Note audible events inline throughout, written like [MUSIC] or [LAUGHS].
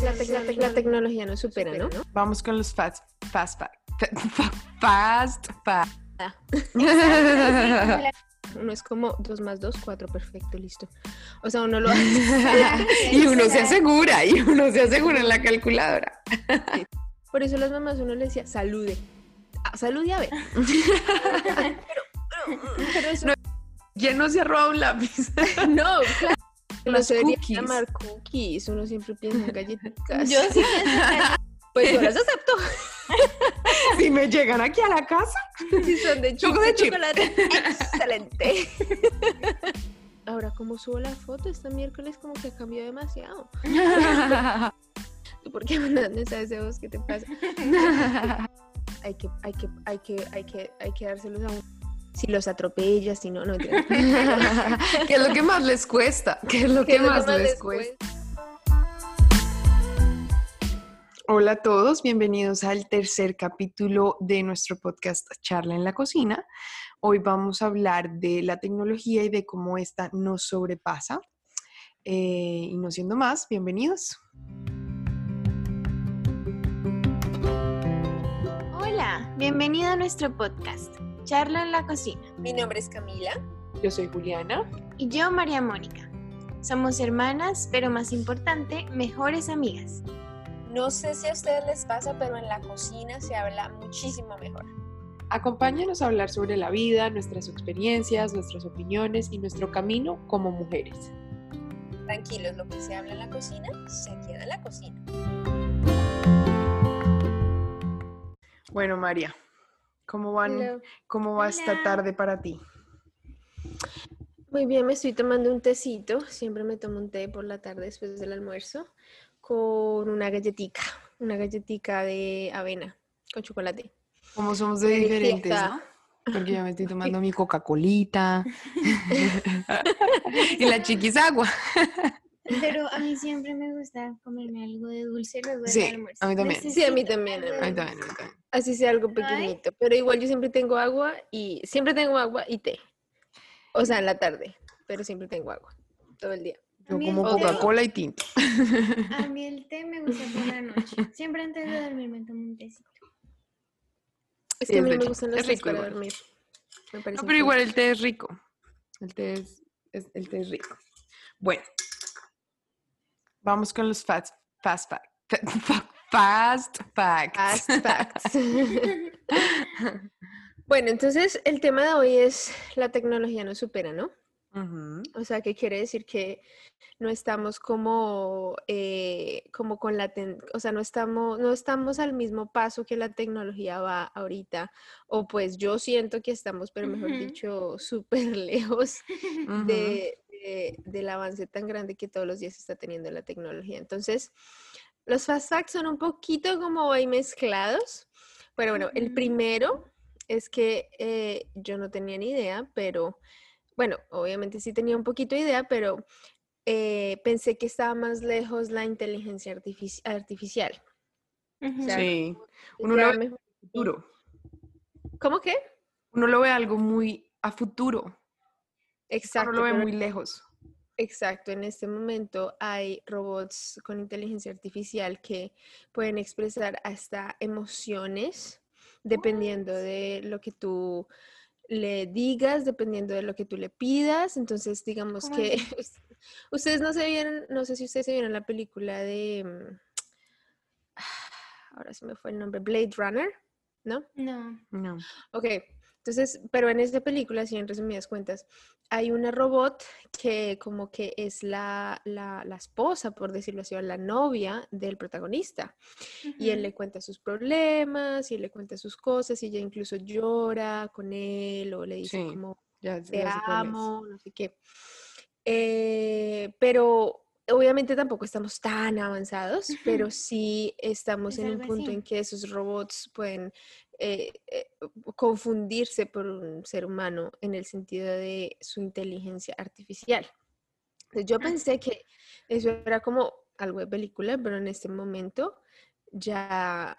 la, tecnología no supera, ¿no? Vamos con los fast, fast, fast, [LAUGHS] fast. [LAUGHS] Uno es como 2 más 2, 4, perfecto, listo. O sea, uno lo hace. [LAUGHS] y uno se asegura, y uno se asegura en la calculadora. Por eso las mamás uno le decía, salude. Ah, salude a ver. pero, pero, eso... ¿Quién no se ha robado un lápiz? no, claro. No se debería llamar cookies, uno siempre piensa en galletitas. Yo sí [LAUGHS] Pues yo las acepto. [LAUGHS] si me llegan aquí a la casa. Si son de, chocolate, excelente. [LAUGHS] Ahora, como subo la foto, este miércoles como que cambió demasiado. ¿Por qué mandas mensajes de voz? ¿Qué te pasa? hay que, hay que, hay que, hay que, hay que dárselos a uno si los atropellas, si no, no. [LAUGHS] ¿Qué es lo que más les cuesta? ¿Qué es lo que, más, les cuesta? Hola a todos, bienvenidos al tercer capítulo de nuestro podcast Charla en la Cocina. Hoy vamos a hablar de la tecnología y de cómo esta nos sobrepasa. Eh, y no siendo más, bienvenidos. Hola, bienvenido a nuestro podcast. Charla en la cocina. Mi nombre es Camila. Yo soy Juliana. Y yo María Mónica. Somos hermanas, pero más importante, mejores amigas. No sé si a ustedes les pasa, pero en la cocina se habla muchísimo mejor. Acompáñanos a hablar sobre la vida, nuestras experiencias, nuestras opiniones y nuestro camino como mujeres. Tranquilos, lo que se habla en la cocina se queda en la cocina. Bueno, María, ¿Cómo, van, ¿cómo va esta tarde para ti? Muy bien, me estoy tomando un tecito. Siempre me tomo un té por la tarde después del almuerzo con una galletica, una galletica de avena con chocolate. Como somos de diferentes, ¿no? Porque yo me estoy [LAUGHS] tomando mi Coca-Colita [LAUGHS] [LAUGHS] y la chiquisagua. Pero a mí siempre me gusta comerme algo de dulce luego del almuerzo. A mí también. Sí, a mí también. A mí también, Así sea algo pequeñito. Pero igual yo siempre tengo agua y siempre tengo agua y té. O sea, en la tarde. Pero siempre tengo agua. Todo el día. Yo como Coca-Cola y tinto. A mí el té me gusta por la noche. Siempre antes de dormir me tomo un tecito. Es que a mí me gustan los tés para dormir. no, pero igual el té es rico. El té es, el té es rico. Bueno, Vamos con los fast, fast, [LAUGHS] fast facts. Fast facts. [LAUGHS] bueno, entonces el tema de hoy es la tecnología no supera, ¿no? O sea, ¿qué quiere decir que no estamos como, eh, como con la, o sea, no estamos, no estamos al mismo paso que la tecnología va ahorita, o pues yo siento que estamos, pero mejor dicho, [LAUGHS] súper lejos de, del avance tan grande que todos los días está teniendo la tecnología. Entonces, los fast facts son un poquito como ahí mezclados, pero bueno, el primero es que eh, yo no tenía ni idea, pero bueno, obviamente sí tenía un poquito de idea, pero eh, pensé que estaba más lejos la inteligencia artificial. sí, uno lo ve a futuro. ¿Cómo que? Uno lo ve algo muy a futuro. Exacto. No lo ve muy lejos. Exacto, en este momento hay robots con inteligencia artificial que pueden expresar hasta emociones dependiendo de lo que tú le digas, dependiendo de lo que tú le pidas. Entonces, digamos que [LAUGHS] ustedes no se vieron, no sé si ustedes se vieron la película de, mm, [SIGHS] ahora se me fue el nombre, Blade Runner, ¿no? No. No. Ok, entonces, pero en esta película, así en resumidas cuentas, hay una robot que como que es la, la, la esposa, por decirlo así, o la novia del protagonista. Y él le cuenta sus problemas, y él le cuenta sus cosas, y ella incluso llora con él, o le dice como, ya, te amo, no sé qué. Eh, pero obviamente tampoco estamos tan avanzados, [LAUGHS] pero sí estamos en un punto en que esos robots pueden eh, eh, confundirse por un ser humano en el sentido de su inteligencia artificial. yo pensé que eso era como algo de película, pero en este momento ya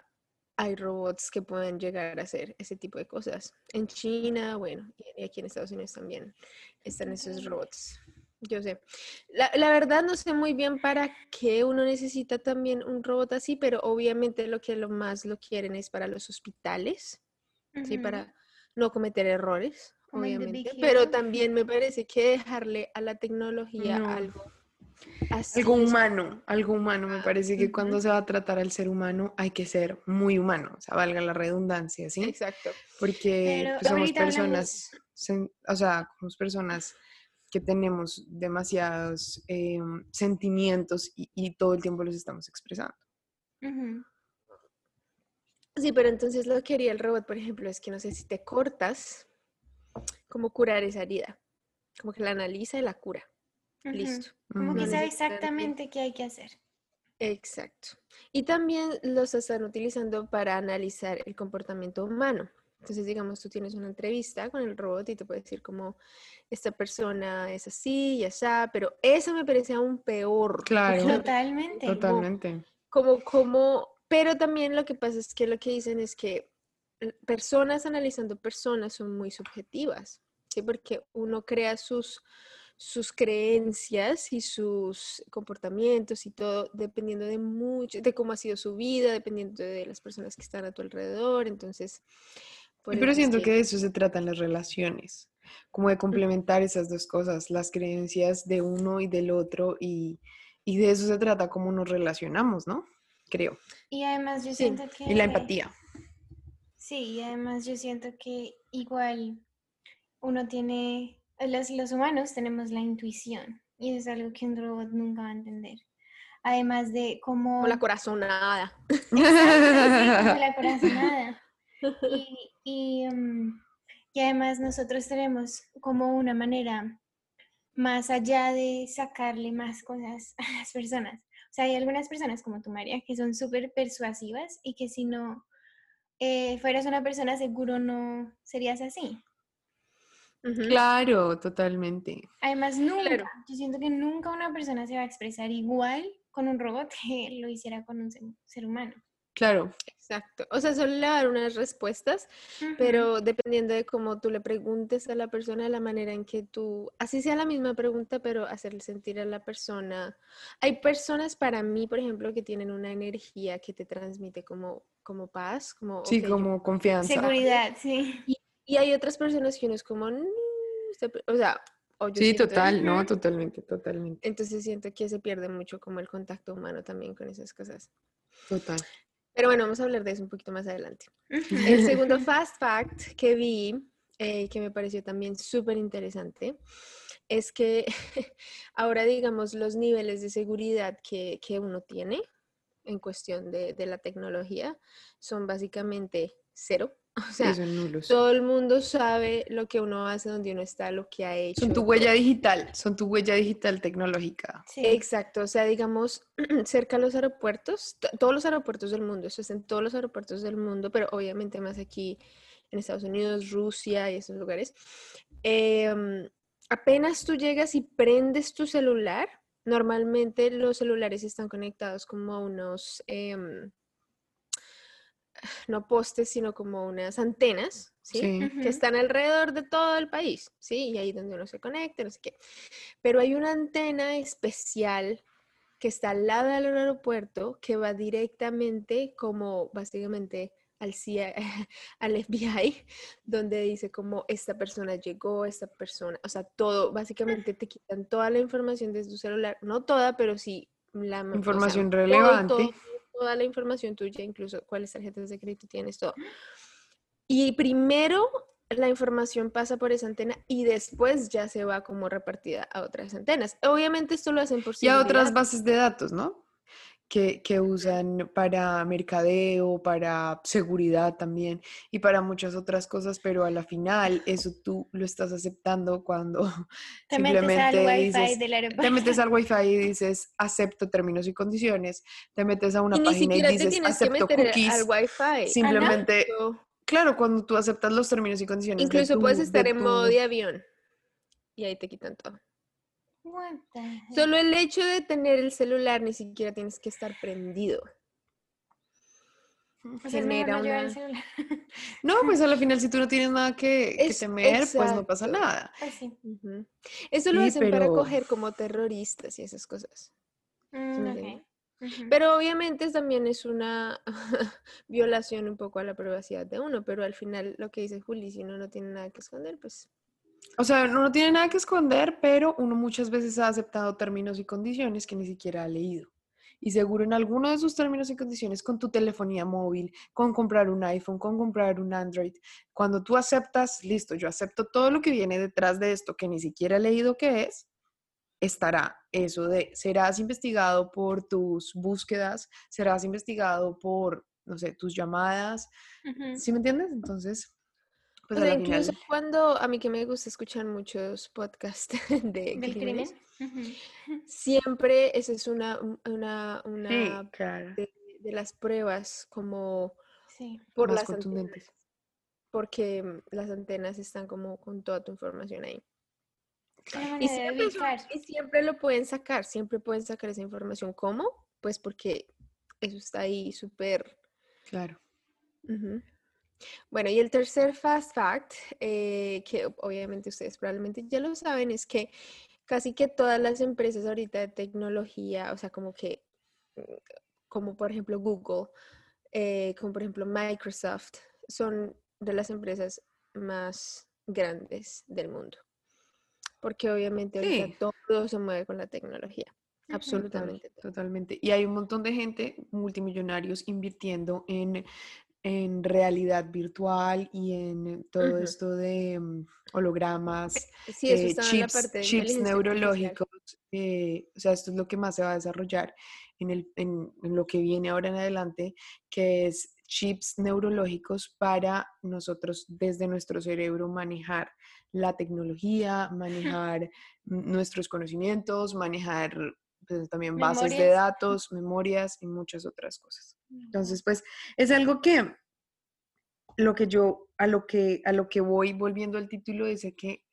hay robots que pueden llegar a hacer ese tipo de cosas. En China, bueno, y aquí en Estados Unidos también están esos robots. Yo sé. La, la, verdad no sé muy bien para qué uno necesita también un robot así, pero obviamente lo que lo más lo quieren es para los hospitales, ¿sí? Para no cometer errores, obviamente. Pero también me parece que dejarle a la tecnología algo algo humano, algo humano. Me parece que cuando se va a tratar al ser humano hay que ser muy humano, o sea, valga la redundancia, ¿sí? Exacto. Porque pues, somos personas, o sea, somos personas que tenemos demasiados em, sentimientos y, todo el tiempo los estamos expresando. Sí, pero entonces lo que haría el robot, por ejemplo, es que no sé si te cortas, cómo curar esa herida, como que la analiza y la cura. Listo. Como que sabe exactamente qué hay que hacer. Exacto. Y también los están utilizando para analizar el comportamiento humano. Entonces, digamos, tú tienes una entrevista con el robot y te puede decir como, esta persona es así, ya está, pero eso me parece aún peor. Claro. Totalmente. Totalmente. Como, como, pero también lo que pasa es que lo que dicen es que personas analizando personas son muy subjetivas, ¿sí? Porque uno crea sus, sus creencias y sus comportamientos y todo dependiendo de mucho, de cómo ha sido su vida, dependiendo de las personas que están a tu alrededor. Entonces, pero siento que... de eso se tratan las relaciones, como de complementar esas dos cosas, las creencias de uno y del otro, y, de eso se trata cómo nos relacionamos, ¿no? Creo. Y además yo siento que... Y la empatía. Sí, y además yo siento que igual uno tiene, los, los humanos tenemos la intuición, y eso es algo que un robot nunca va a entender además de cómo... Como la corazonada. Exacto, sí, como la [LAUGHS] corazonada. [LAUGHS] Mm, y, además nosotros tenemos como una manera más allá de sacarle más cosas a las personas. O sea, hay algunas personas como tú, María, que son súper persuasivas y que si no eh, fueras una persona seguro no serías así. Claro, totalmente. Además, nunca, yo siento que nunca una persona se va a expresar igual con un robot [LAUGHS] que lo hiciera con un ser humano. Claro. Exacto. O sea, solo le dar unas respuestas, pero dependiendo de cómo tú le preguntes a la persona, la manera en que tú, así sea la misma pregunta, pero hacerle sentir a la persona. Hay personas para mí, por ejemplo, que tienen una energía que te transmite como, como paz, como... Sí, como confianza. Seguridad, sí. Y, hay otras personas que uno es como, o sea... sí, total, no, totalmente, totalmente. Entonces siento que se pierde mucho como el contacto humano también con esas cosas. Total. Pero bueno, vamos a hablar de eso un poquito más adelante. El segundo [LAUGHS] fast fact que vi, eh, que me pareció también súper interesante, es que [LAUGHS] ahora, digamos, los niveles de seguridad que, que uno tiene en cuestión de, de, la tecnología son básicamente cero. [LAUGHS] O sea, todo el mundo sabe lo que uno hace, donde uno está, lo que ha hecho. Son tu huella digital, son tu huella digital tecnológica. Sí. Exacto, o sea, digamos, [CLEARS THROAT] cerca de los aeropuertos, todos los aeropuertos del mundo, eso es en todos los aeropuertos del mundo, pero obviamente más aquí en Estados Unidos, Rusia y esos lugares. Em, apenas tú llegas y prendes tu celular, normalmente los celulares están conectados como a unos... Em, no postes, sino como unas antenas, ¿sí? Que están alrededor de todo el país, ¿sí? Y ahí donde uno se conecta, no sé qué. Pero hay una antena especial que está al lado del aeropuerto que va directamente como básicamente al, CIA, [LAUGHS] al FBI, donde dice como esta persona llegó, esta persona, o sea, todo, básicamente te quitan toda la información de tu celular, no toda, pero sí la información relevante toda la información tuya, incluso cuáles tarjetas de crédito tienes, todo. Y primero la información pasa por esa antena y después ya se va como repartida a otras antenas. Obviamente esto lo hacen por. Y a otras bases de datos, ¿no? Que, usan para mercadeo, para seguridad también y para muchas otras cosas, pero a la final eso tú lo estás aceptando cuando te simplemente metes al wifi del aeropuerto. te metes al [LAUGHS] wifi y dices acepto términos y condiciones, te metes a una página y dices acepto cookies, al wifi. simplemente, claro, cuando tú aceptas los términos y condiciones. Incluso puedes estar en modo de avión y ahí te quitan todo. Solo el hecho de tener el celular ni siquiera tienes que estar prendido. O sea, no una... el celular. [LAUGHS] No, pues a la final si tú no tienes nada que, temer, pues no pasa nada. Pues sí. Eso lo Sí, hacen para coger como terroristas y esas cosas. ¿sí Mm. Pero obviamente también es una [LAUGHS] violación un poco a la privacidad de uno, pero al final lo que dice Juli, si uno no tiene nada que esconder, pues O sea, uno no tiene nada que esconder, pero uno muchas veces ha aceptado términos y condiciones que ni siquiera ha leído. Y seguro en alguno de esos términos y condiciones con tu telefonía móvil, con comprar un iPhone, con comprar un Android, cuando tú aceptas, listo, yo acepto todo lo que viene detrás de esto que ni siquiera he leído qué es, estará eso de, serás investigado por tus búsquedas, serás investigado por, no sé, tus llamadas, Ujú. ¿sí me entiendes? Entonces, pues o sea, final... incluso cuando a mí que me gusta escuchar muchos podcasts [LAUGHS] de Del crímenes, crimen. Siempre esa es una, un- una, Sí, una claro. de, de las pruebas como Sí. por Más las contundentes. antenas, porque mm, las antenas están como con toda tu información ahí. Y siempre, y lo pueden sacar, siempre pueden sacar esa información. ¿Cómo? Pues porque eso está ahí súper... Claro. ujú. Bueno, y el tercer fast fact, eh, que obviamente ustedes probablemente ya lo saben, es que casi que todas las empresas ahorita de tecnología, o sea, como que, mm, como por ejemplo Google, eh, como por ejemplo Microsoft, son de las empresas más grandes del mundo. Porque obviamente ahorita Sí. todo se mueve con la tecnología, absolutamente. Totalmente. Y hay un montón de gente, multimillonarios, invirtiendo en, en realidad virtual y en todo Ujú. esto de mm, hologramas, Sí, eso eh, estaba en la chips, parte de chips neurológicos. eh, o sea, esto es lo que más se va a desarrollar en, el, en, en lo que viene ahora en adelante, que es chips neurológicos para nosotros desde nuestro cerebro manejar la tecnología, [LAUGHS] manejar mm, nuestros conocimientos, manejar pues, también bases de datos, memorias y muchas otras cosas. Entonces, pues es algo que lo que yo a lo que a lo que voy volviendo al título dice que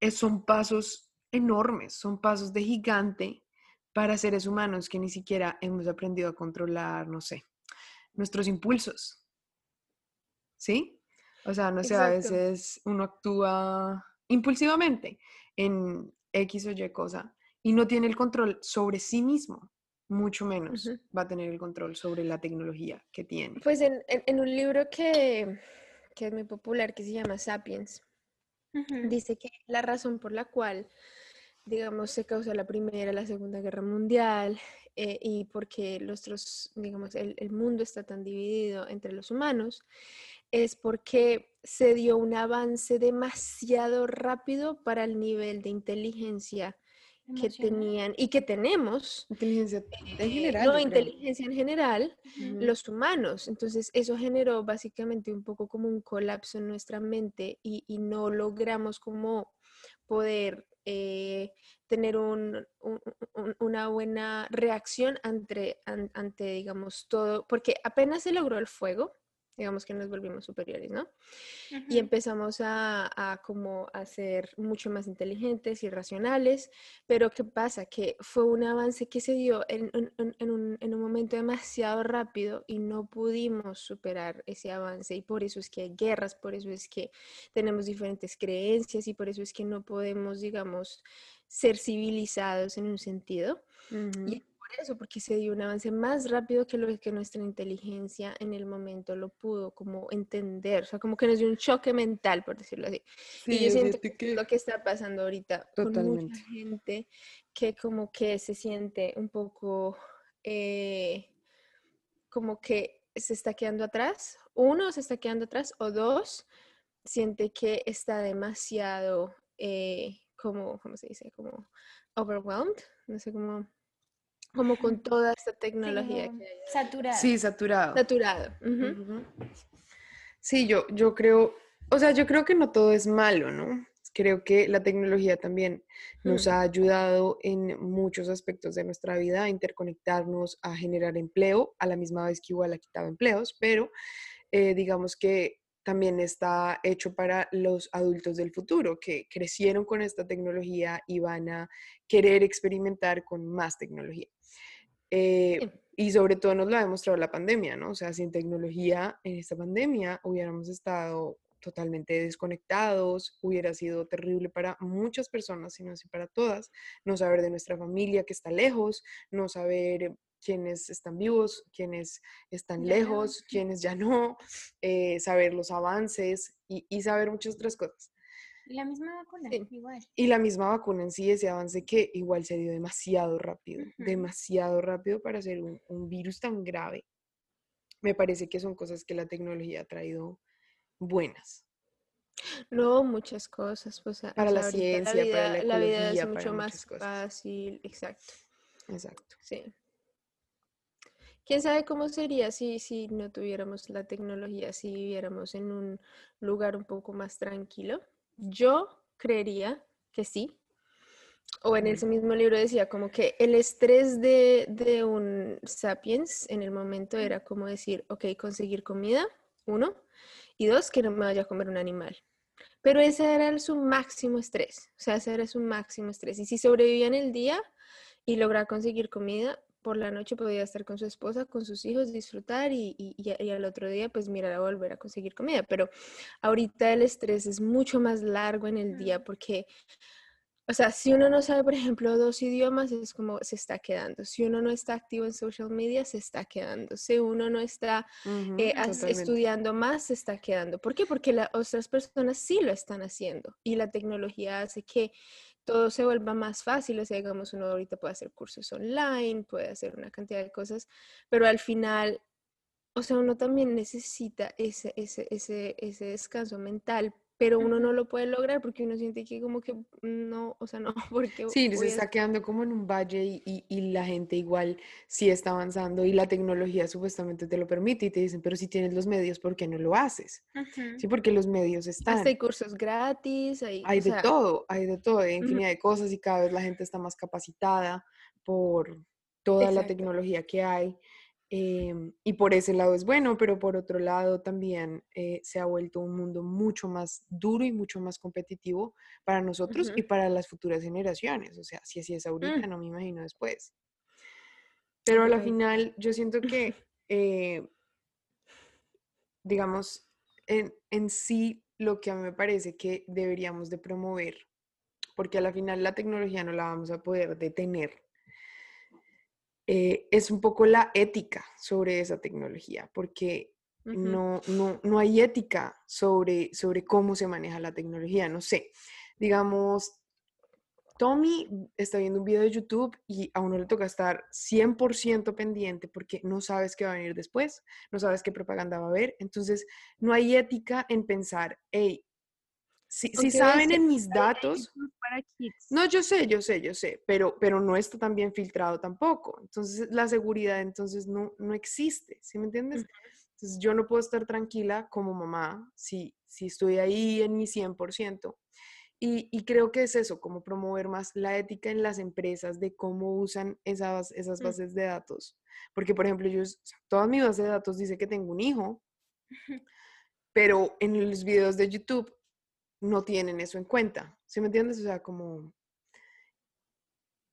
es- son pasos enormes, son pasos de gigante para seres humanos que ni siquiera hemos aprendido a controlar, no sé, nuestros impulsos. ¿Sí? O sea, no sé, a veces uno actúa impulsivamente en X o Y cosa y no tiene el control sobre sí mismo, mucho menos va a tener el control sobre la tecnología que tiene. Pues en, en- en un libro que, que es muy popular, que se llama Sapiens, dice que la razón por la cual, digamos, se causó la Primera, la Segunda Guerra Mundial eh, y porque los, otros, digamos, el, el mundo está tan dividido entre los humanos, es porque se dio un avance demasiado rápido para el nivel de inteligencia que tenían y que tenemos. Inteligencia en eh, general. no, yo creo. inteligencia en general, los humanos. Entonces, eso generó básicamente un poco como un colapso en nuestra mente y, y no logramos como poder eh, tener un- un- un- una buena reacción ante, an- ante, digamos, todo, porque apenas se logró el fuego, digamos que nos volvimos superiores, ¿no? y empezamos a, a como a ser mucho más inteligentes y racionales, pero ¿qué pasa? Que fue un avance que se dio en, en- en- en un, en un momento demasiado rápido y no pudimos superar ese avance y por eso es que hay guerras, por eso es que tenemos diferentes creencias y por eso es que no podemos, digamos, ser civilizados en un sentido. Y eso, porque se dio un avance más rápido que lo que nuestra inteligencia en el momento lo pudo como entender, o sea, como que nos dio un choque mental, por decirlo así. Sí, y yo siento que lo que está pasando ahorita con mucha Totalmente. gente que como que se siente un poco eh, como que se está quedando atrás. Uno, se está quedando atrás o dos, siente que está demasiado eh, como, ¿cómo se dice? Como overwhelmed, no sé cómo, como con toda esta Sí, tecnología como que hay. saturada. Sí, saturado. Saturado. Sí, yo, yo creo, o sea, yo creo que no todo es malo, ¿no? Creo que la tecnología también nos Hmm. ha ayudado en muchos aspectos de nuestra vida a interconectarnos, a generar empleo, a la misma vez que igual ha quitado empleos, pero eh, digamos que también está hecho para los adultos del futuro, que crecieron con esta tecnología y van a querer experimentar con más tecnología. Eh. Y sobre todo nos lo ha demostrado la pandemia, ¿no? O sea, sin tecnología en esta pandemia hubiéramos estado totalmente desconectados, hubiera sido terrible para muchas personas, si no así para todas, no saber de nuestra familia que está lejos, no saber quiénes están vivos, quiénes están lejos, quiénes ya no, eh, saber los avances y, saber muchas otras cosas. Y la misma vacuna, igual. Y la misma vacuna en sí, ese avance que igual se dio demasiado rápido, demasiado rápido para ser un, un virus tan grave. Me parece que son cosas que la tecnología ha traído buenas. No, muchas cosas. Pues, para la ciencia, la vida, para la ecología, la vida es mucho más fácil, exacto. Exacto. Sí. ¿Quién sabe cómo sería si, si no tuviéramos la tecnología, si viviéramos en un lugar un poco más tranquilo? Yo creería que sí. O en ese mismo libro decía como que el estrés de, de un sapiens en el momento era como decir, ok, conseguir comida, uno, y dos, que no me vaya a comer un animal. Pero ese era su máximo estrés, o sea, ese era su máximo estrés. Y si sobrevivía en el día y lograba conseguir comida, por la noche podía estar con su esposa, con sus hijos, disfrutar y, y, y, al otro día pues mirar a volver a conseguir comida. Pero ahorita el estrés es mucho más largo en el día porque o sea, si uno no sabe, por ejemplo, dos idiomas, es como se está quedando. Si uno no está activo en social media, se está quedando. Si uno no está eh, estudiando más, se está quedando. ¿Por qué? Porque las otras personas sí lo están haciendo y la tecnología hace que todo se vuelva más fácil. O sea, digamos, uno ahorita puede hacer cursos online, puede hacer una cantidad de cosas, pero al final, o sea, uno también necesita ese, ese, ese, ese descanso mental pero uno no lo puede lograr porque uno siente que como que no, o sea, no, [LAUGHS] porque... Sí, se está quedando como en un valle y, y, la gente igual sí está avanzando y la tecnología supuestamente te lo permite y te dicen, pero si tienes los medios, ¿por qué no lo haces? Sí, porque los medios están. Hasta hay cursos gratis, hay, hay de todo, hay de todo, hay infinidad de cosas y cada vez la gente está más capacitada por toda la tecnología que hay. Em, y por ese lado es bueno, pero por otro lado también eh, se ha vuelto un mundo mucho más duro y mucho más competitivo para nosotros y para las futuras generaciones. O sea, si así es ahorita, mm. no me imagino después. Pero a la final yo siento que, [LAUGHS] eh, digamos, en, en sí lo que a mí me parece que deberíamos de promover, porque a la final la tecnología no la vamos a poder detener eh, es un poco la ética sobre esa tecnología, porque no, no, no, hay ética sobre, sobre cómo se maneja la tecnología. No sé, digamos, Tommy está viendo un video de YouTube y a uno le toca estar 100% pendiente porque no sabes qué va a venir después, no sabes qué propaganda va a haber. Entonces, no hay ética en pensar, hey, si, saben en mis datos, no, yo sé, yo sé, yo sé, pero, pero no está tan bien filtrado tampoco. Entonces, la seguridad entonces no, no existe, ¿sí me entiendes? Entonces, yo no puedo estar tranquila como mamá si, si estoy ahí en mi 100%. Y, y, creo que es eso, como promover más la ética en las empresas de cómo usan esas, esas mm. bases de datos. Porque, por ejemplo, yo, toda mi base de datos dice que tengo un hijo, pero en los videos de YouTube no tienen eso en cuenta. ¿Sí me entiendes? O sea, como,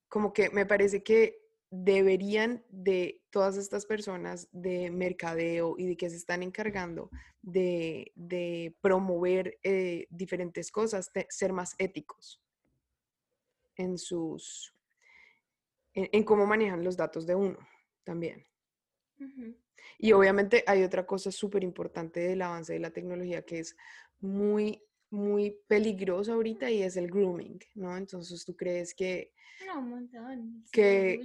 como que me parece que deberían de todas estas personas de mercadeo y de que se están encargando de, promover eh, diferentes cosas, ser más éticos en sus, en, cómo manejan los datos de uno también. Y obviamente hay otra cosa súper importante del avance de la tecnología que es muy muy peligroso ahorita y es el grooming, ¿no? Entonces tú crees que... No, un montón. Que,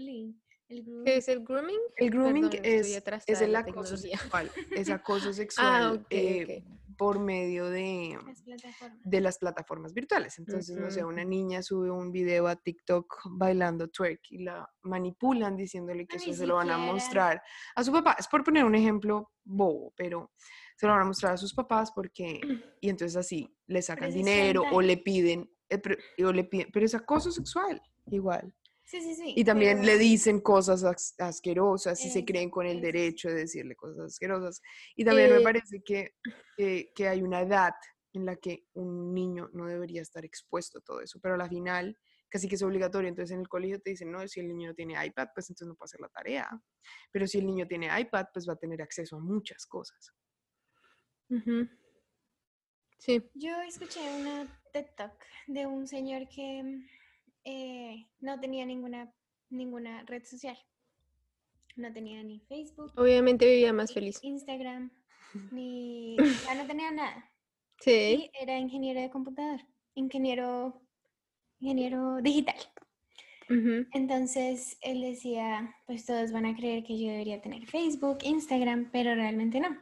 ¿Qué es el grooming? El grooming es, es el acoso sexual, es [LAUGHS] acoso ah, sexual eh, por medio de las, de las plataformas virtuales. Entonces, no sé, una niña sube un video a TikTok bailando twerk y la manipulan diciéndole que eso se lo van a mostrar a su papá. Es por poner un ejemplo bobo, pero se lo van a mostrar a sus papás porque, y entonces así le sacan dinero o le piden, eh, o le piden, pero es acoso sexual igual. Sí, sí, sí. Y también le dicen cosas asquerosas y se creen con el derecho de decirle cosas asquerosas. Y también me parece que, que, hay una edad en la que un niño no debería estar expuesto a todo eso, pero a la final casi que es obligatorio. Entonces en el colegio te dicen, no, si el niño no tiene iPad, pues entonces no puede hacer la tarea. Pero si el niño tiene iPad, pues va a tener acceso a muchas cosas. Sí. Yo escuché una TED Talk de un señor que eh, no tenía ninguna, ninguna red social. No tenía ni Facebook. Obviamente vivía más feliz. Instagram, [LAUGHS] ni... [LAUGHS] ya no tenía nada. Sí. Y era ingeniero de computador, ingeniero, ingeniero digital. Entonces él decía, pues todos van a creer que yo debería tener Facebook, Instagram, pero realmente no.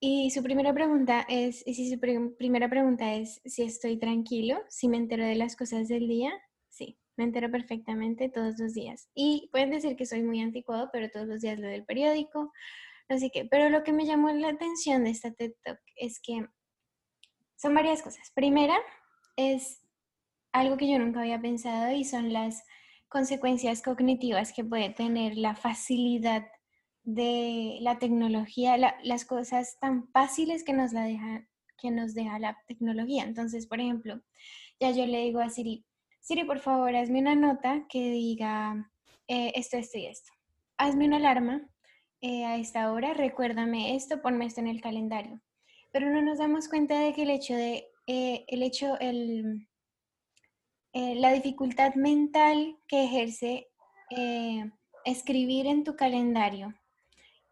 Y su primera pregunta es, si su prim- primera pregunta es si estoy tranquilo, si me entero de las cosas del día, sí, me entero perfectamente todos los días. Y pueden decir que soy muy anticuado, pero todos los días lo del periódico, sé qué. Pero lo que me llamó la atención de esta TED Talk es que son varias cosas. Primera es algo que yo nunca había pensado y son las consecuencias cognitivas que puede tener la facilidad de la tecnología, la- las cosas tan fáciles que nos, la deja, que nos deja la tecnología. Entonces, por ejemplo, ya yo le digo a Siri, Siri, por favor, hazme una nota que diga eh, esto, esto y esto. Hazme una alarma eh, a esta hora, recuérdame esto, ponme esto en el calendario. Pero no nos damos cuenta de que el hecho de, eh, el hecho, el, la dificultad mental que ejerce escribir en tu calendario,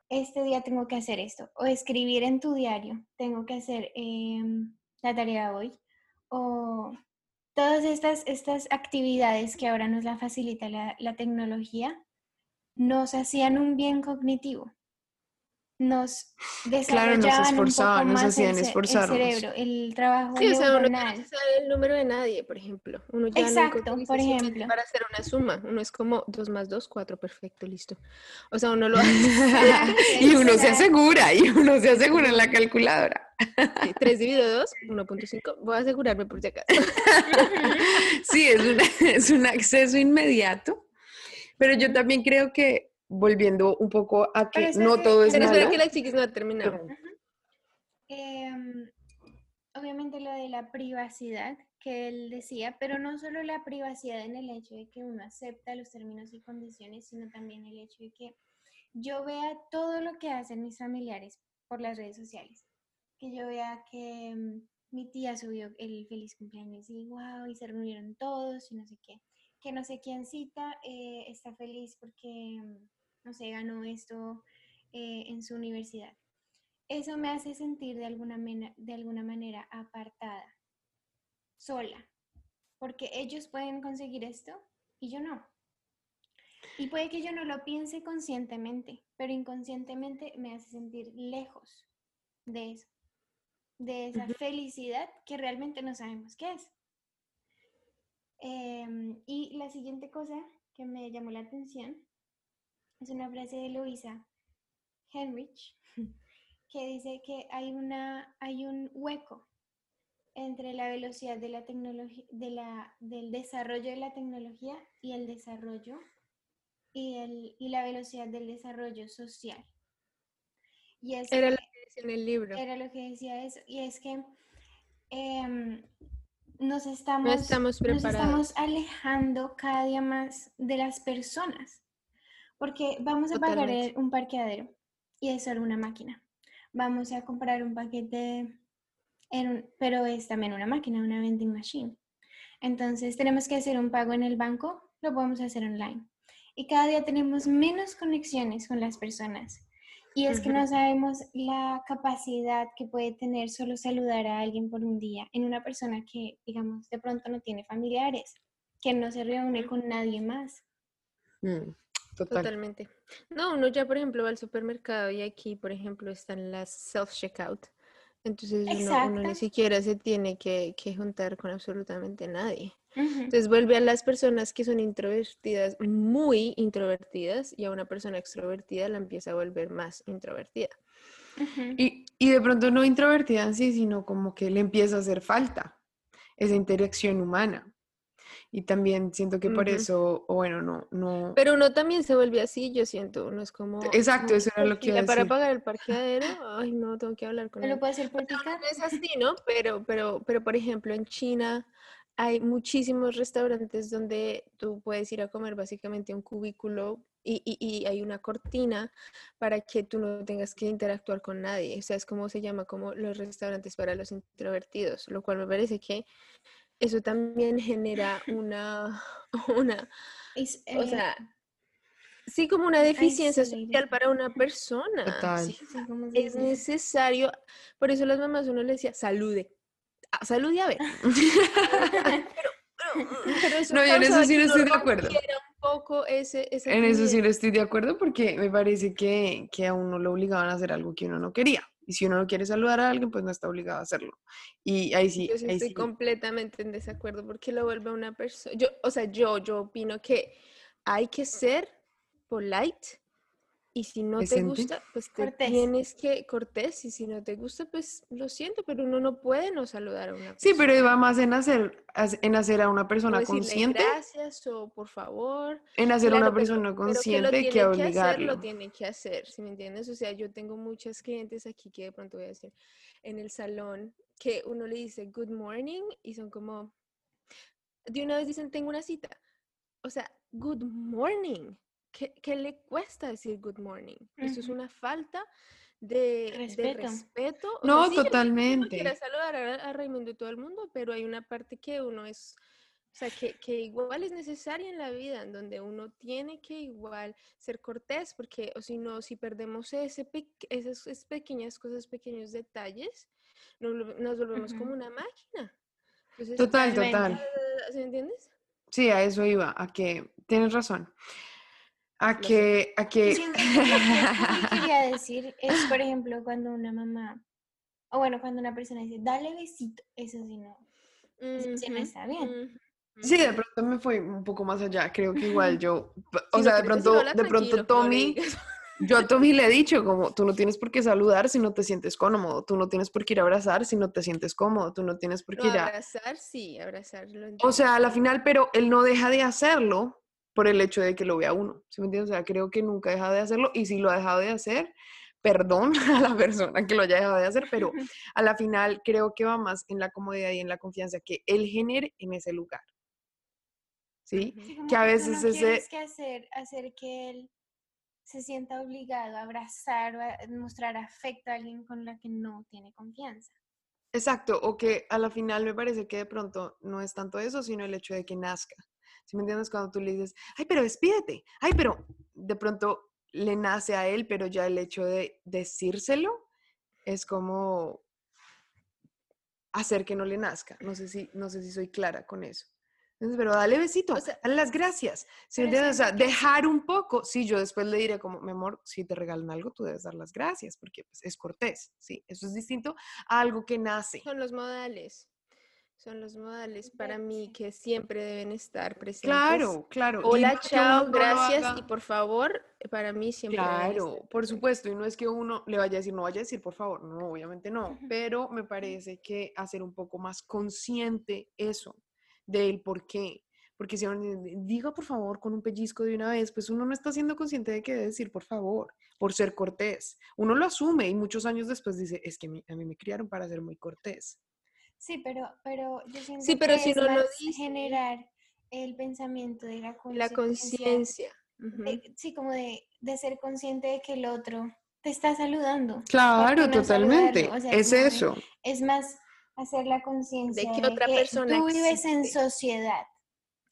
este día tengo que hacer esto, o escribir en tu diario, tengo que hacer em, la tarea hoy, o todas estas, estas actividades que ahora nos la facilita la tecnología, nos hacían un bien cognitivo. Nos Claro, nos desarrollaban un poco esforzaban, nos más el hacían ce- el esforzarnos. cerebro, el trabajo Sí, o sea, uno ya no sabe el número de nadie, por ejemplo. Uno ya Exacto, utiliza por ejemplo. Para hacer una suma, uno es como 2 más 2, 4, perfecto, listo. O sea, uno lo [LAUGHS] hace. y uno se asegura, y uno se asegura en la [LAUGHS] calculadora. 3 dividido 2, 1.5. Voy a asegurarme por si acaso. [LAUGHS] Sí, es un, es un acceso inmediato, pero yo también creo que, volviendo un poco a que espera no todo es Pero espera que la chiquis no ha terminado. Em, obviamente lo de la privacidad que él decía, pero no solo la privacidad en el hecho de que uno acepta los términos y condiciones, sino también el hecho de que yo vea todo lo que hacen mis familiares por las redes sociales. Que yo vea que mm, mi tía subió el feliz cumpleaños y wow, y se reunieron todos y no sé qué. Que no sé quién cita eh, está feliz porque, mm, no sé, ganó esto eh, en su universidad eso me hace sentir de alguna, de alguna manera apartada, sola, porque ellos pueden conseguir esto y yo no. Y puede que yo no lo piense conscientemente, pero inconscientemente me hace sentir lejos de eso, de esa felicidad que realmente no sabemos qué es. Em, y la siguiente cosa que me llamó la atención es una frase de Luisa Henrich [LAUGHS] que dice que hay, una, hay un hueco entre la velocidad de la tecnología, de la, del desarrollo de la tecnología y el desarrollo y, el, y la velocidad del desarrollo social. Y es Era lo que- decía en el libro. era lo que decía eso, y es que em, nos estamos, estamos nos preparados. estamos alejando cada día más de las personas, porque vamos a pagar Totalmente. un parqueadero y es solo una máquina. Vamos a comprar un paquete, en un- pero es también una máquina, una vending machine. Entonces tenemos que hacer un pago en el banco, lo podemos hacer online. Y cada día tenemos menos conexiones con las personas. Y es que no sabemos la capacidad que puede tener solo saludar a alguien por un día en una persona que, digamos, de pronto no tiene familiares, que no se reúne con nadie más. Mm, total. Totalmente. No, uno ya, por ejemplo, va al supermercado y aquí, por ejemplo, están las self-checkout. Entonces uno, uno ni siquiera se tiene que, que juntar con absolutamente nadie. Ujú. Entonces vuelve a las personas que son introvertidas, muy introvertidas, y a una persona extrovertida la empieza a volver más introvertida. Y, y de pronto no introvertida en sí, sino como que le empieza a hacer falta esa interacción humana. Y también siento que por eso, o bueno, no, no. Pero uno también se vuelve así, yo siento, uno es como... Exacto, eso era lo que iba a para pagar el [LAUGHS] parqueadero, ay no, tengo que hablar con ¿No lo él. puedo hacer por O sea, uno picar? no es así, ¿no? Pero, pero, pero, por ejemplo, en China hay muchísimos restaurantes donde tú puedes ir a comer básicamente un cubículo y, y- y hay una cortina para que tú no tengas que interactuar con nadie. O sea, es como se llama como los restaurantes para los introvertidos, lo cual me parece que eso también genera una, [LAUGHS] una, o eh, sea, sí como una deficiencia social para una persona. Total. Sí, sí, ¿cómo se es necesario, por eso las mamás uno le decía, salude. Ah, salude a ver. [LAUGHS] [LAUGHS] Pero, pero eso No, yo en eso sí no estoy de acuerdo. un poco ese, En eso sí no estoy de acuerdo porque me parece que, que a uno lo obligaban a hacer algo que uno no quería. Y si uno no quiere saludar a alguien, pues no está obligado a hacerlo. Y ahí sí, Yo sí ahí estoy sí. completamente en desacuerdo porque lo vuelve una persona. Yo, o sea, yo, yo opino que hay que ser polite y si no te gusta, pues te Cortés. tienes que cortés y si no te gusta, pues lo siento, pero uno no puede no saludar a una persona. Sí, pero iba más en hacer, en hacer a una persona O consciente, gracias o por favor. en hacer a Claro, una pero- persona pero que lo consciente tiene que, hacer, lo obligarlo. tiene que hacer, ¿sí me entiendes? O sea, yo tengo muchas clientes aquí que de pronto voy a decir en el salón que uno le dice good morning y son como, de una vez dicen tengo una cita. O sea, good morning. ¿Qué, qué le cuesta decir good morning? Eso es una falta de de Respeto. respeto. O sea, No, sí, que totalmente. quiere saludar a, a Raimundo y todo el mundo, pero hay una parte que uno es, o sea, que, que igual es necesaria en la vida, en donde uno tiene que igual ser cortés, porque o si no, si perdemos ese pe- esas, esas pequeñas cosas, pequeños detalles, nos, nos volvemos como Ujú. una máquina. Entonces, Total, total. ¿Sí me entiendes? Sí, a eso iba, a que tienes razón. A que, a que que lo que quería [LAUGHS] decir es, por ejemplo, cuando una mamá, o bueno, cuando una persona dice, dale besito, eso sí no, eso sí no está bien. Sí, de pronto me fui un poco más allá. Creo que igual yo, o no sea, de pronto, de pronto no Tommy, yo a Tommy le he [LAUGHS] dicho como, tú no tienes por qué saludar si no te sientes cómodo, tú no tienes por qué ir a abrazar si no te sientes cómodo, tú no tienes por No, qué ir a... abrazar, sí, abrazar. lo O sea, a la final, pero él no deja de hacerlo por el hecho de que lo vea uno, ¿sí me entiendes? O sea, creo que nunca deja de hacerlo y si lo ha dejado de hacer, perdón [LAUGHS] a la persona que lo haya dejado de hacer, pero [LAUGHS] a la final creo que va más en la comodidad y en la confianza que él genere en ese lugar. ¿Sí? Como que a veces no ese- que hacer, hacer que él se sienta obligado a abrazar o a mostrar afecto a alguien con la que no tiene confianza. Exacto, o que a la final me parece que de pronto no es tanto eso, sino el hecho de que nazca. ¿Sí me entiendes? Cuando tú le dices, ay, pero despídete, ay, pero de pronto le nace a él, pero ya el hecho de decírselo es como hacer que no le nazca. No sé si, no sé si soy clara con eso. Entonces, pero dale besito, O sea, dale las gracias. ¿Sí me entiendes? O sea, dejar un poco. Sí, yo después le diré como, mi amor, si te regalan algo, tú debes dar las gracias, porque pues, es cortés, ¿sí? Eso es distinto a algo que nace. Son los modales. Son los modales para mí que siempre deben estar presentes. Claro, claro. Hola, no chao, gracias haga- y por favor, para mí siempre deben Claro, por supuesto, y no es que uno le vaya a decir, no vaya a decir, por favor, no, obviamente no, pero me parece que hacer un poco más consciente eso, del por qué, porque si uno di- diga por favor con un pellizco de una vez, pues uno no está siendo consciente de que debe decir por favor, por ser cortés. Uno lo asume y muchos años después dice, es que a mí, a mí me criaron para ser muy cortés. Sí, pero, pero yo siento Sí, pero que si es no lo dice- generar el pensamiento de la La conciencia, conciencia. ujú. de- sí, como de, de ser consciente de que el otro te está saludando. Claro, ¿por qué no totalmente? O sea, es eso. Es más hacer la conciencia que de otra que persona tú vives en sociedad.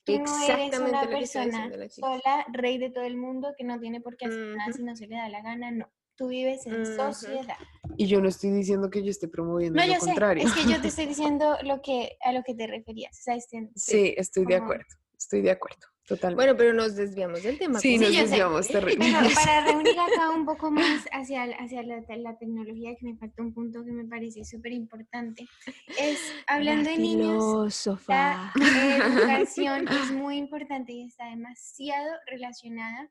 Tú no eres Exactamente una persona la sola, rey de todo el mundo, que no tiene por qué hacer nada si no se le da la gana. No, tú vives en Ujú. sociedad. Y yo no estoy diciendo que yo esté promoviendo No, lo yo sé, contrario. es que yo te [LAUGHS] estoy diciendo lo que, a lo que te referías. O sea, este- Sí, estoy de acuerdo, estoy de acuerdo, totalmente. Bueno, pero nos desviamos del tema. Sí, nos sé. desviamos terrible. Pero [LAUGHS] [LAUGHS] para reunir acá un poco más hacia, hacia la, la tecnología, que me falta un punto que me parece súper importante, es hablando de niños, la educación es muy importante y está demasiado relacionada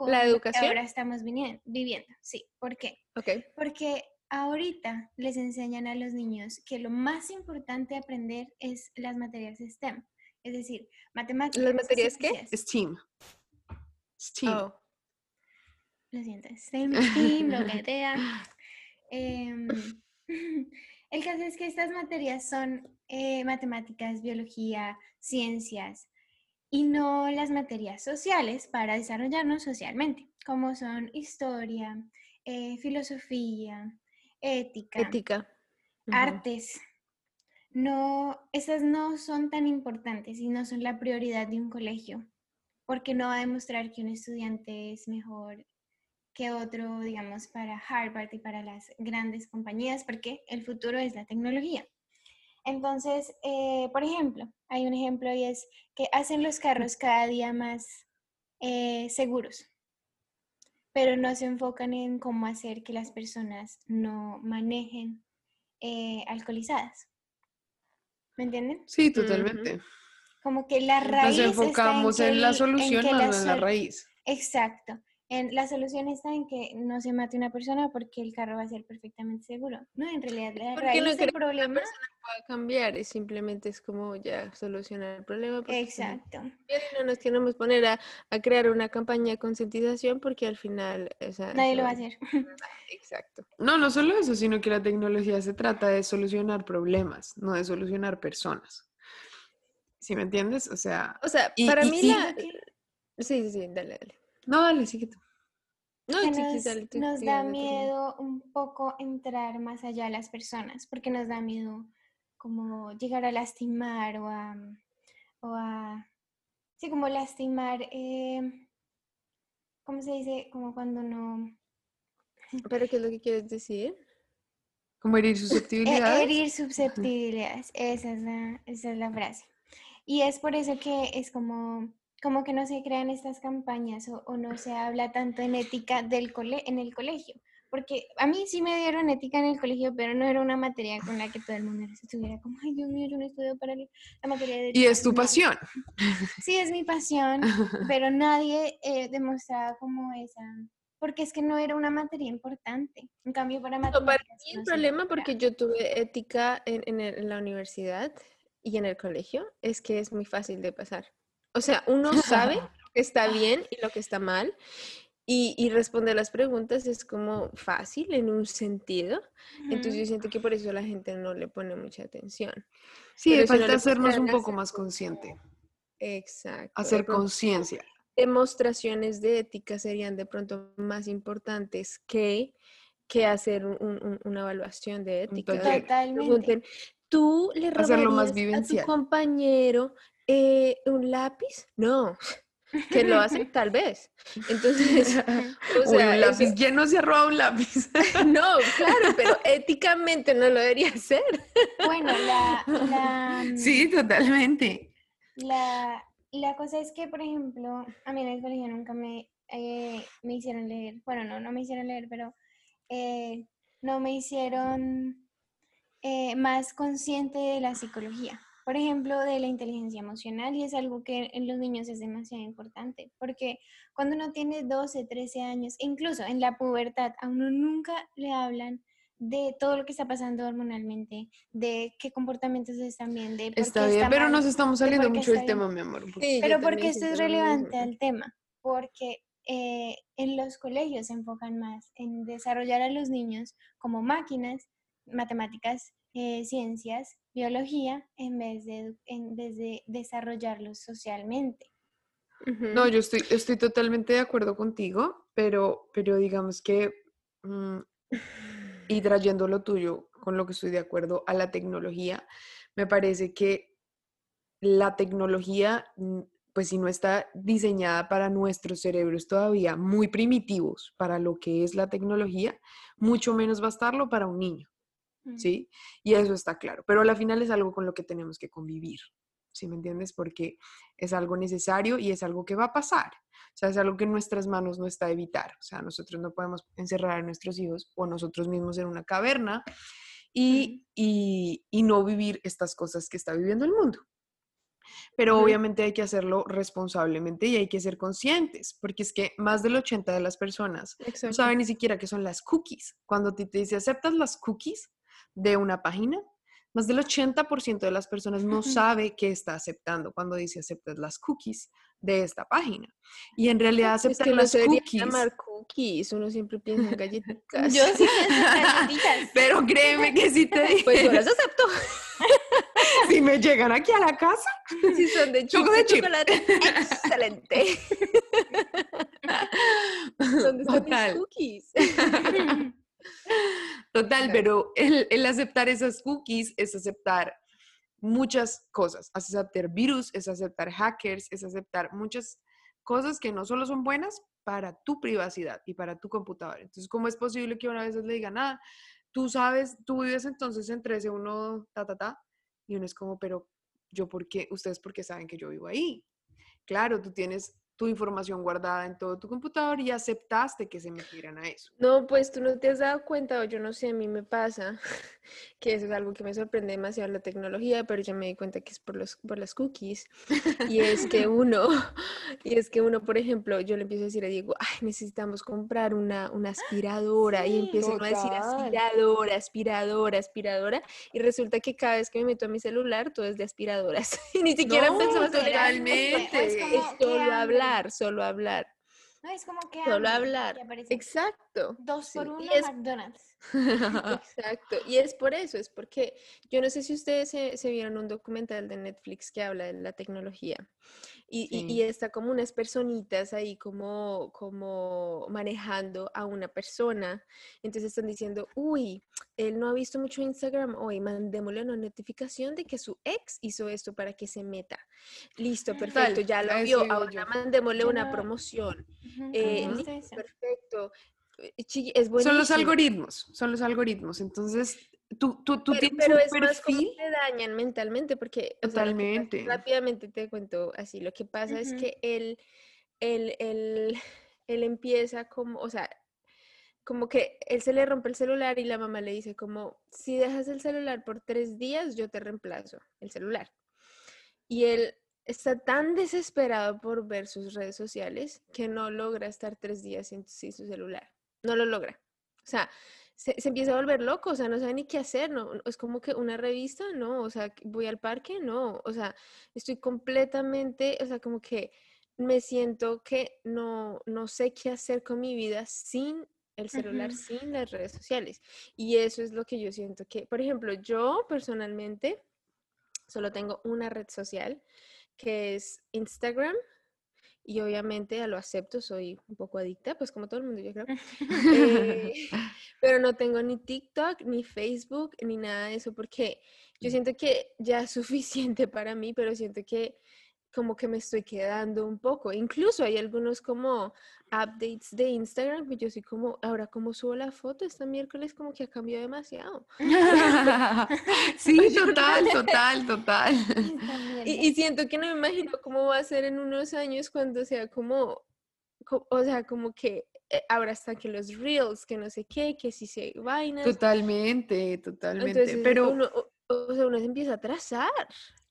con ¿La lo que educación? ahora estamos viviendo. Sí, ¿por qué? Porque ahorita les enseñan a los niños que lo más importante aprender es las materias STEM, es decir, matemáticas. materias qué? Steam. Steam. Oh. Lo siento, STEM, [LAUGHS] STEAM, lo que sea. El caso es que estas materias son eh, matemáticas, biología, ciencias y no las materias sociales para desarrollarnos socialmente, como son historia, eh, filosofía, ética, artes. No, esas no son tan importantes y no son la prioridad de un colegio, porque no va a demostrar que un estudiante es mejor que otro, digamos, para Harvard y para las grandes compañías, porque el futuro es la tecnología. Entonces, eh, por ejemplo, hay un ejemplo y es que hacen los carros cada día más eh, seguros, pero no se enfocan en cómo hacer que las personas no manejen eh, alcoholizadas. ¿Me entienden? Sí, totalmente. Como que la Nos raíz está enfocamos que en, la solución, la no en la raíz. Exacto. En, la solución está en que no se mate una persona porque el carro va a ser perfectamente seguro. No, en realidad la Porque raíz no del creo que problema. persona pueda cambiar, es simplemente es como ya solucionar el problema. porque si no Exacto. y no nos queremos poner a, a crear una campaña de concientización porque al final, o sea, Nadie lo va a hacer. [LAUGHS] Exacto. No, no solo eso, sino que la tecnología se trata de solucionar problemas, no de solucionar personas. ¿Sí me entiendes? O sea, O sea, Y- para y- mí y- la... Sí, sí, sí, dale, dale. No, dale, sigue tú. No, nos, dale, tú nos da miedo un poco entrar más allá de las personas, porque nos da miedo como llegar a lastimar o a, o a sí, como lastimar, eh, ¿cómo se dice? Como cuando no... [LAUGHS] ¿Pero qué es lo que quieres decir? Como herir [LAUGHS] Eh, susceptibilidades. herir susceptibilidades, esa es, la, esa es la frase. Y es por eso que es como, como que no se crean estas campañas o, o no se habla tanto en ética del cole, en el colegio. Porque a mí sí me dieron ética en el colegio, pero no era una materia con la que todo el mundo estuviera como, ay, Dios mío, yo no estudio para la materia de Y ética". es tu pasión. Sí, es mi pasión, [LAUGHS] pero nadie eh, demostraba como esa, porque es que no era una materia importante. En cambio, para No, para matemáticas mí el no problema, porque yo tuve ética en, en el- en la universidad y en el colegio, es que es muy fácil de pasar. O sea, uno sabe [LAUGHS] lo que está bien y lo que está mal, y, y responder las preguntas es como fácil en un sentido. Entonces yo siento que por eso la gente no le pone mucha atención. Sí, Pero de si no falta hacernos un a poco hacer más consciente, Exacto. hacer conciencia. demostraciones de ética serían de pronto más importantes que, que hacer un- un- una evaluación de ética. Totalmente. Pregunten, ¿tú le Hacerlo más robarías a tu compañero eh, un lápiz? No. [LAUGHS] Que lo hacen [LAUGHS] tal vez. Entonces, [LAUGHS] o sea, un lápiz. eso- ¿Quién no se ha robado un lápiz? no, claro, pero éticamente no lo debería hacer. Bueno, la, la, mm, sí, totalmente. la, la cosa es que, por ejemplo, a mí en el colegio nunca me, eh, me hicieron leer, bueno, no, no me hicieron leer, pero eh, no me hicieron eh, más consciente de la psicología. Por ejemplo, de la inteligencia emocional, y es algo que en los niños es demasiado importante, porque cuando uno tiene 12, 13 años, incluso en la pubertad, a uno nunca le hablan de todo lo que está pasando hormonalmente, de qué comportamientos están bien, de por Está qué bien, está pero mal, nos estamos de saliendo qué mucho del tema, mi amor. Sí, Pero porque esto es relevante al tema, porque eh, en los colegios se enfocan más en desarrollar a los niños como máquinas, matemáticas, eh, ciencias, biología, en vez, de, en vez de desarrollarlos socialmente. No, yo estoy, estoy totalmente de acuerdo contigo, pero, pero digamos que, mm, y trayendo lo tuyo con lo que estoy de acuerdo a la tecnología, me parece que la tecnología, mm, pues si no está diseñada para nuestros cerebros todavía muy primitivos para lo que es la tecnología, mucho menos va a estarlo para un niño. Mm. ¿sí? Y eso está claro, pero al final es algo con lo que tenemos que convivir, ¿sí me entiendes? Porque es algo necesario y es algo que va a pasar, o sea, es algo que en nuestras manos no está a evitar, o sea, nosotros no podemos encerrar a nuestros hijos o nosotros mismos en una caverna y, y, y no vivir estas cosas que está viviendo el mundo. Pero obviamente hay que hacerlo responsablemente y hay que ser conscientes, porque es que más del 80 de las personas no Exacto. saben ni siquiera qué son las cookies. Cuando ti te dice, ¿aceptas las cookies de una página? más del 80% de las personas no sabe que está aceptando cuando dice aceptas las cookies de esta página. Y en realidad aceptar es que las cookies. llamar cookies, uno siempre piensa en galletitas. Yo sí pienso en galletitas. [LAUGHS] Pero créeme que si te dije, [LAUGHS] Pues yo las acepto. [LAUGHS] si me llegan aquí a la casa, Si son de chips de de chip. chocolate, excelente. ¿Dónde están Total. mis cookies? Total, pero el, el aceptar esas cookies es aceptar muchas cosas. Es aceptar virus, es aceptar hackers, es aceptar muchas cosas que no solo son buenas para tu privacidad y para tu computadora. Entonces, ¿cómo es posible que una vez le digan, nada, tú sabes, tú vives entonces en 13, uno, ta, ta, ta, y uno es como, pero yo, ¿por qué? Ustedes, porque saben que yo vivo ahí? Claro, tú tienes tu información guardada en todo tu computador y aceptaste que se metieran a eso. No, pues tú no te has dado cuenta, o yo no sé, a mí me pasa, [LAUGHS] que eso es algo que me sorprende demasiado la tecnología, pero yo me di cuenta que es por, los, por las cookies. Y es que [LAUGHS] uno, [LAUGHS] y es que uno, por ejemplo, yo le empiezo a decir a Diego, ay, necesitamos comprar una, una aspiradora, y empiezo a decir aspiradora, aspiradora, aspiradora, y resulta que cada vez que me meto a mi celular, todo es de aspiradoras. Y ni siquiera No, totalmente. Es como que solo hambre. Hablar, solo hablar. No, es como que Solo hablar. Exacto. Dos sí, por y uno es- McDonald's. [LAUGHS] Exacto, y es por eso, es porque yo no sé si ustedes se, se vieron un documental de Netflix que habla de la tecnología y, y- y Sí. está como unas personitas ahí como, como manejando a una persona, entonces están diciendo, uy, él no ha visto mucho Instagram hoy, mandémosle una notificación de que su ex hizo esto para que se meta. Listo, perfecto, ya lo vio, ahora mandémosle una promoción. Eh, listo, perfecto. Eh, chiqui- Es Son los algoritmos, son los algoritmos. Entonces, tú, tú, tú Pero, tienes pero un es más como perfil. te dañan mentalmente porque o sea, Totalmente. rápidamente te cuento así, lo que pasa es que él, él, él, [LAUGHS] él empieza como, o sea, como que él se le rompe el celular y la mamá le dice como, si dejas el celular por tres días, yo te reemplazo el celular. Y él está tan desesperado por ver sus redes sociales que no logra estar tres días sin, sin su celular. No lo logra. O sea, se, se empieza a volver loco, o sea, no sabe ni qué hacer, no, es como que una revista, no, o sea, voy al parque, no, o sea, estoy completamente, o sea, como que me siento que no, no sé qué hacer con mi vida sin el celular, sin las redes sociales. Y eso es lo que yo siento que, por ejemplo, yo personalmente solo tengo una red social que es Instagram. Y obviamente lo acepto, soy un poco adicta, pues como todo el mundo, yo creo. Eh, [LAUGHS] [LAUGHS] pero no tengo ni TikTok, ni Facebook, ni nada de eso, porque yo siento que ya es suficiente para mí, pero siento que como que me estoy quedando un poco. Incluso hay algunos como updates de Instagram que yo soy como, ahora como subo la foto este miércoles como que ha cambiado demasiado. [LAUGHS] [LAUGHS] sí, total, total, total. [LAUGHS] Y, siento que no me imagino cómo va a ser en unos años cuando sea como, co- o sea, como que eh, ahora están que los reels, que no sé qué, que si se vainas. Totalmente, totalmente. Entonces pero uno, o, o sea, uno se empieza a atrasar.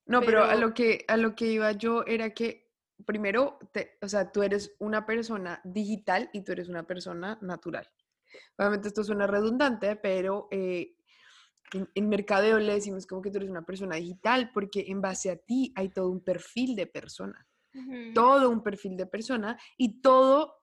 No, pero, a lo que a lo que iba yo era que primero, te- o sea, tú eres una persona digital y tú eres una persona natural. Obviamente esto suena redundante, pero eh, en, en mercadeo le decimos como que tú eres una persona digital porque en base a ti hay todo un perfil de persona. Todo un perfil de persona y todo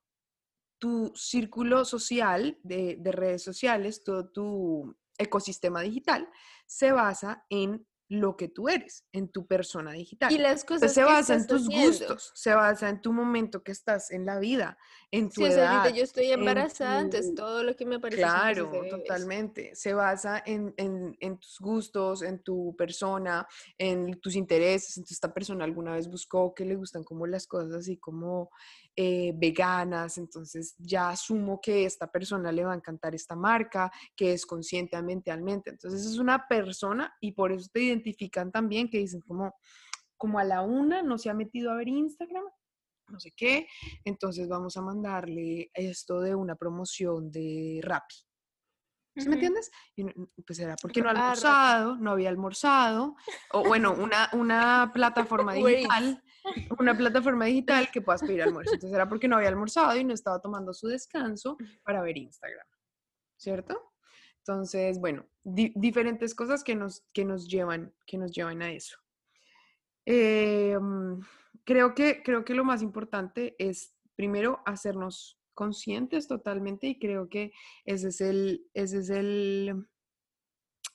tu círculo social de, de redes sociales, todo tu ecosistema digital se basa en lo que tú eres, en tu persona digital. Y las Entonces, cosas se que basa en tus haciendo. gustos, se basa en tu momento que estás en la vida, en tu Sí, o sea, edad. ahorita yo estoy en embarazada, entonces tu- todo lo que me aparece Claro, totalmente. Se basa en, en- en tus gustos, en tu persona, en tus intereses. Entonces, esta persona alguna vez buscó que le gustan como las cosas así como eh, veganas. Entonces, ya asumo que esta persona le va a encantar esta marca, que es consciente ambientalmente. Entonces, es una persona y por eso te identifican también que dicen como, como a la una no se ha metido a ver Instagram, no sé qué, entonces vamos a mandarle esto de una promoción de Rappi. ¿Sí me entiendes? Y pues era porque no ha Ah, almorzado, no había almorzado, o bueno, una, una plataforma digital, una plataforma digital que puedas pedir almuerzo. Entonces era porque no había almorzado y no estaba tomando su descanso para ver Instagram, ¿cierto? Entonces, bueno, diferentes cosas que nos, que nos, llevan, que nos llevan a eso. Em, creo, que, creo que lo más importante es, primero, hacernos conscientes totalmente y creo que ese es el, ese es el,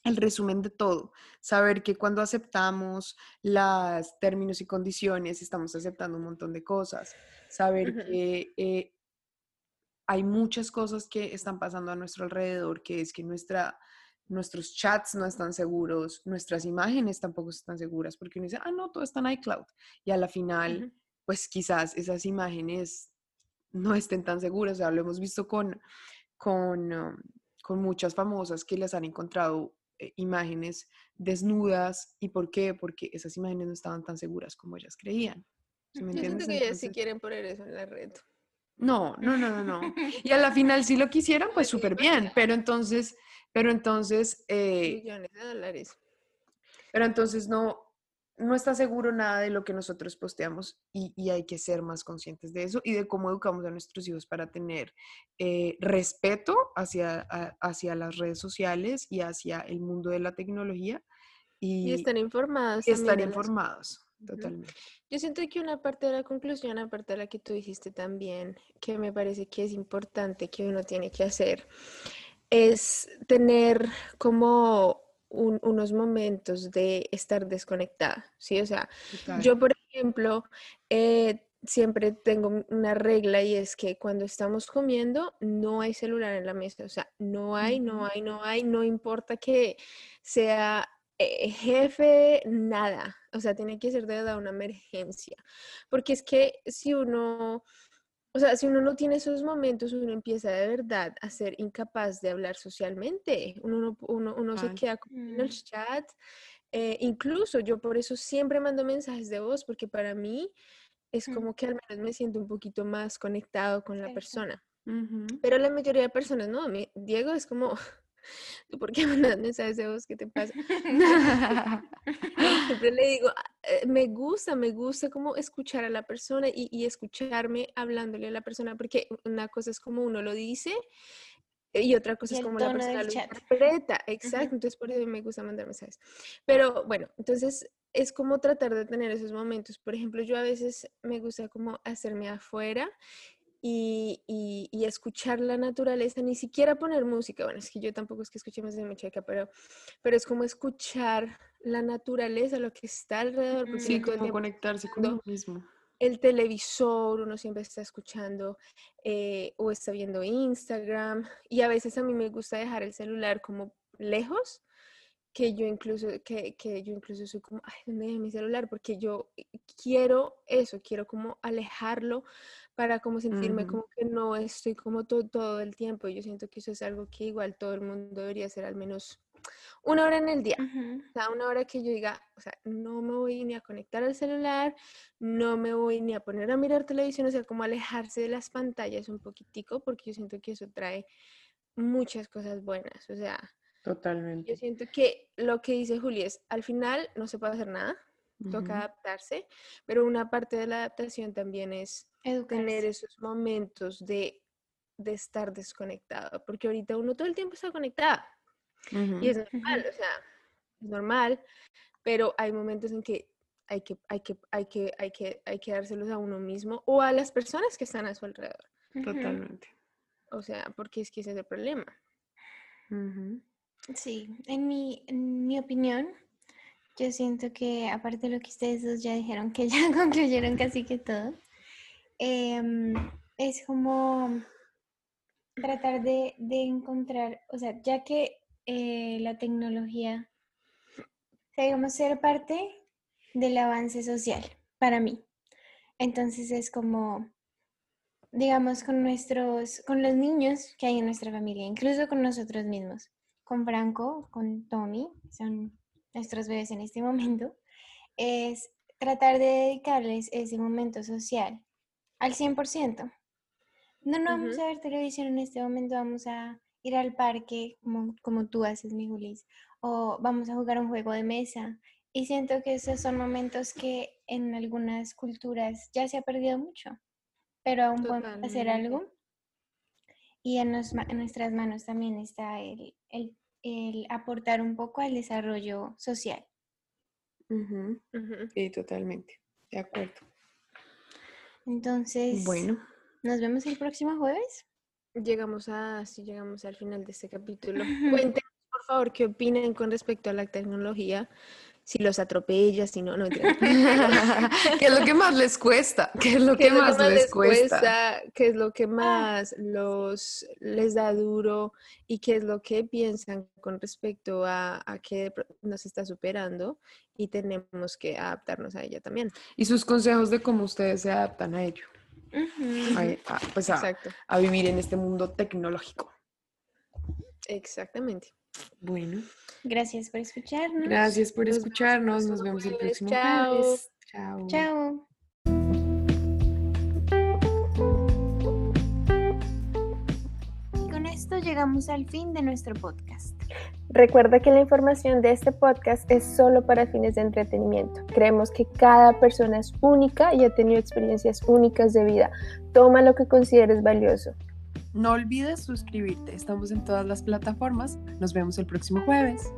el resumen de todo. Saber que cuando aceptamos los términos y condiciones, estamos aceptando un montón de cosas. Saber que eh, hay muchas cosas que están pasando a nuestro alrededor, que es que nuestra, nuestros chats no están seguros, nuestras imágenes tampoco están seguras, porque uno dice, ah, no, todo está en iCloud. Y a la final, pues quizás esas imágenes no estén tan seguras. O sea, lo hemos visto con, con, um, con muchas famosas que les han encontrado eh, imágenes desnudas. ¿Y por qué? Porque esas imágenes no estaban tan seguras como ellas creían. ¿Sí me [LAUGHS] entiendes? Yo que si quieren poner eso en la red. No, no, no, no, no. [LAUGHS] Y a la final si lo quisieran, pues súper bien, pero entonces, pero entonces... Eh, Millones de dólares. Pero entonces no, no está seguro nada de lo que nosotros posteamos y, hay que ser más conscientes de eso y de cómo educamos a nuestros hijos para tener eh, respeto hacia, hacia las redes sociales y hacia el mundo de la tecnología. Y, estar informados. Y estar informados. Totalmente. Yo siento que una parte de la conclusión, aparte de la que tú dijiste también, que me parece que es importante que uno tiene que hacer, es tener como unos momentos de estar desconectada, ¿sí? O sea, yo, por ejemplo, eh, siempre tengo una regla y es que cuando estamos comiendo no hay celular en la mesa, o sea, no hay, no hay, no hay, no importa que sea eh, jefe, nada. O sea, tiene que ser de verdad una emergencia. Porque es que si uno, o sea, si uno no tiene esos momentos, uno empieza de verdad a ser incapaz de hablar socialmente. Uno, uno, uno se queda en el mm. chat. Eh, incluso yo por eso siempre mando mensajes de voz, porque para mí es mm. como que al menos me siento un poquito más conectado con la persona. Pero la mayoría de personas, no, Diego es como, [LAUGHS] por qué mandas mensajes de voz? ¿Qué te pasa? [LAUGHS] Siempre [LAUGHS] le digo, eh, me gusta, me gusta como escuchar a la persona y, escucharme hablándole a la persona, porque una cosa es como uno lo dice y otra cosa es como la persona lo interpreta. Exacto, entonces por eso me gusta mandar mensajes. Pero bueno, entonces es como tratar de tener esos momentos. Por ejemplo, yo a veces me gusta como hacerme afuera y, y, escuchar la naturaleza, ni siquiera poner música, bueno, es que yo tampoco es que escuche más de mi checa, pero, pero es como escuchar la naturaleza, lo que está alrededor. Porque sí, como conectarse con uno mismo. El televisor, uno siempre está escuchando eh, o está viendo Instagram y a veces a mí me gusta dejar el celular como lejos que yo incluso, que, que, yo incluso soy como, ay, ¿dónde dejé mi celular? Porque yo quiero eso, quiero como alejarlo para como sentirme como que no estoy como todo, todo el tiempo. Yo siento que eso es algo que igual todo el mundo debería hacer al menos una hora en el día. O sea, una hora que yo diga, o sea, no me voy ni a conectar al celular, no me voy ni a poner a mirar televisión, o sea, como alejarse de las pantallas un poquitico, porque yo siento que eso trae muchas cosas buenas. O sea, Totalmente. Yo siento que lo que dice Juli es, al final no se puede hacer nada, toca adaptarse, pero una parte de la adaptación también es tener esos momentos de, de, estar desconectado, porque ahorita uno todo el tiempo está conectado y es normal, o sea, es normal, pero hay momentos en que hay que, hay que, hay que, hay que, hay que dárselos a uno mismo o a las personas que están a su alrededor. Totalmente. O sea, porque es que ese es el problema. Sí, en mi, en mi opinión, yo siento que aparte de lo que ustedes dos ya dijeron, que ya [LAUGHS] concluyeron casi que todo, em, es como tratar de, encontrar, o sea, ya que eh, la tecnología, digamos, ser parte del avance social para mí. Entonces es como, digamos, con nuestros, con los niños que hay en nuestra familia, incluso con nosotros mismos con Franco, con Tommy, son nuestros bebés en este [LAUGHS] momento, es tratar de dedicarles ese momento social al 100%. No, no vamos a ver televisión en este momento, vamos a ir al parque como, como tú haces, mi Julis, o vamos a jugar un juego de mesa. Y siento que esos son momentos que en algunas culturas ya se ha perdido mucho, pero aún podemos hacer algo. Y en, nuestras manos también está el, el el aportar un poco al desarrollo social. Ujú. Sí, totalmente. De acuerdo. Entonces, Bueno, nos vemos el próximo jueves. Llegamos a, sí, llegamos al final de este capítulo. [LAUGHS] Cuéntenos, por favor, qué opinan con respecto a la tecnología, si los atropella, si no, no. [LAUGHS] ¿qué es lo que más les cuesta? ¿Qué es lo ¿Qué que más les cuesta? ¿Qué es lo que más los les da duro y qué es lo que piensan con respecto a, a que nos está superando y tenemos que adaptarnos a ella también? Y sus consejos de cómo ustedes se adaptan a ello, a, a- pues a vivir en este mundo tecnológico. exactamente. Bueno, Gracias por escucharnos. gracias por Nos vemos el escucharnos. Nos próximo vemos el próximo Chao. jueves. Chao. Chao. Y con esto llegamos al fin de nuestro podcast. Recuerda que la información de este podcast es solo para fines de entretenimiento. Creemos que cada persona es única y ha tenido experiencias únicas de vida. Toma lo que consideres valioso. No olvides suscribirte. Estamos en todas las plataformas. Nos vemos el próximo jueves.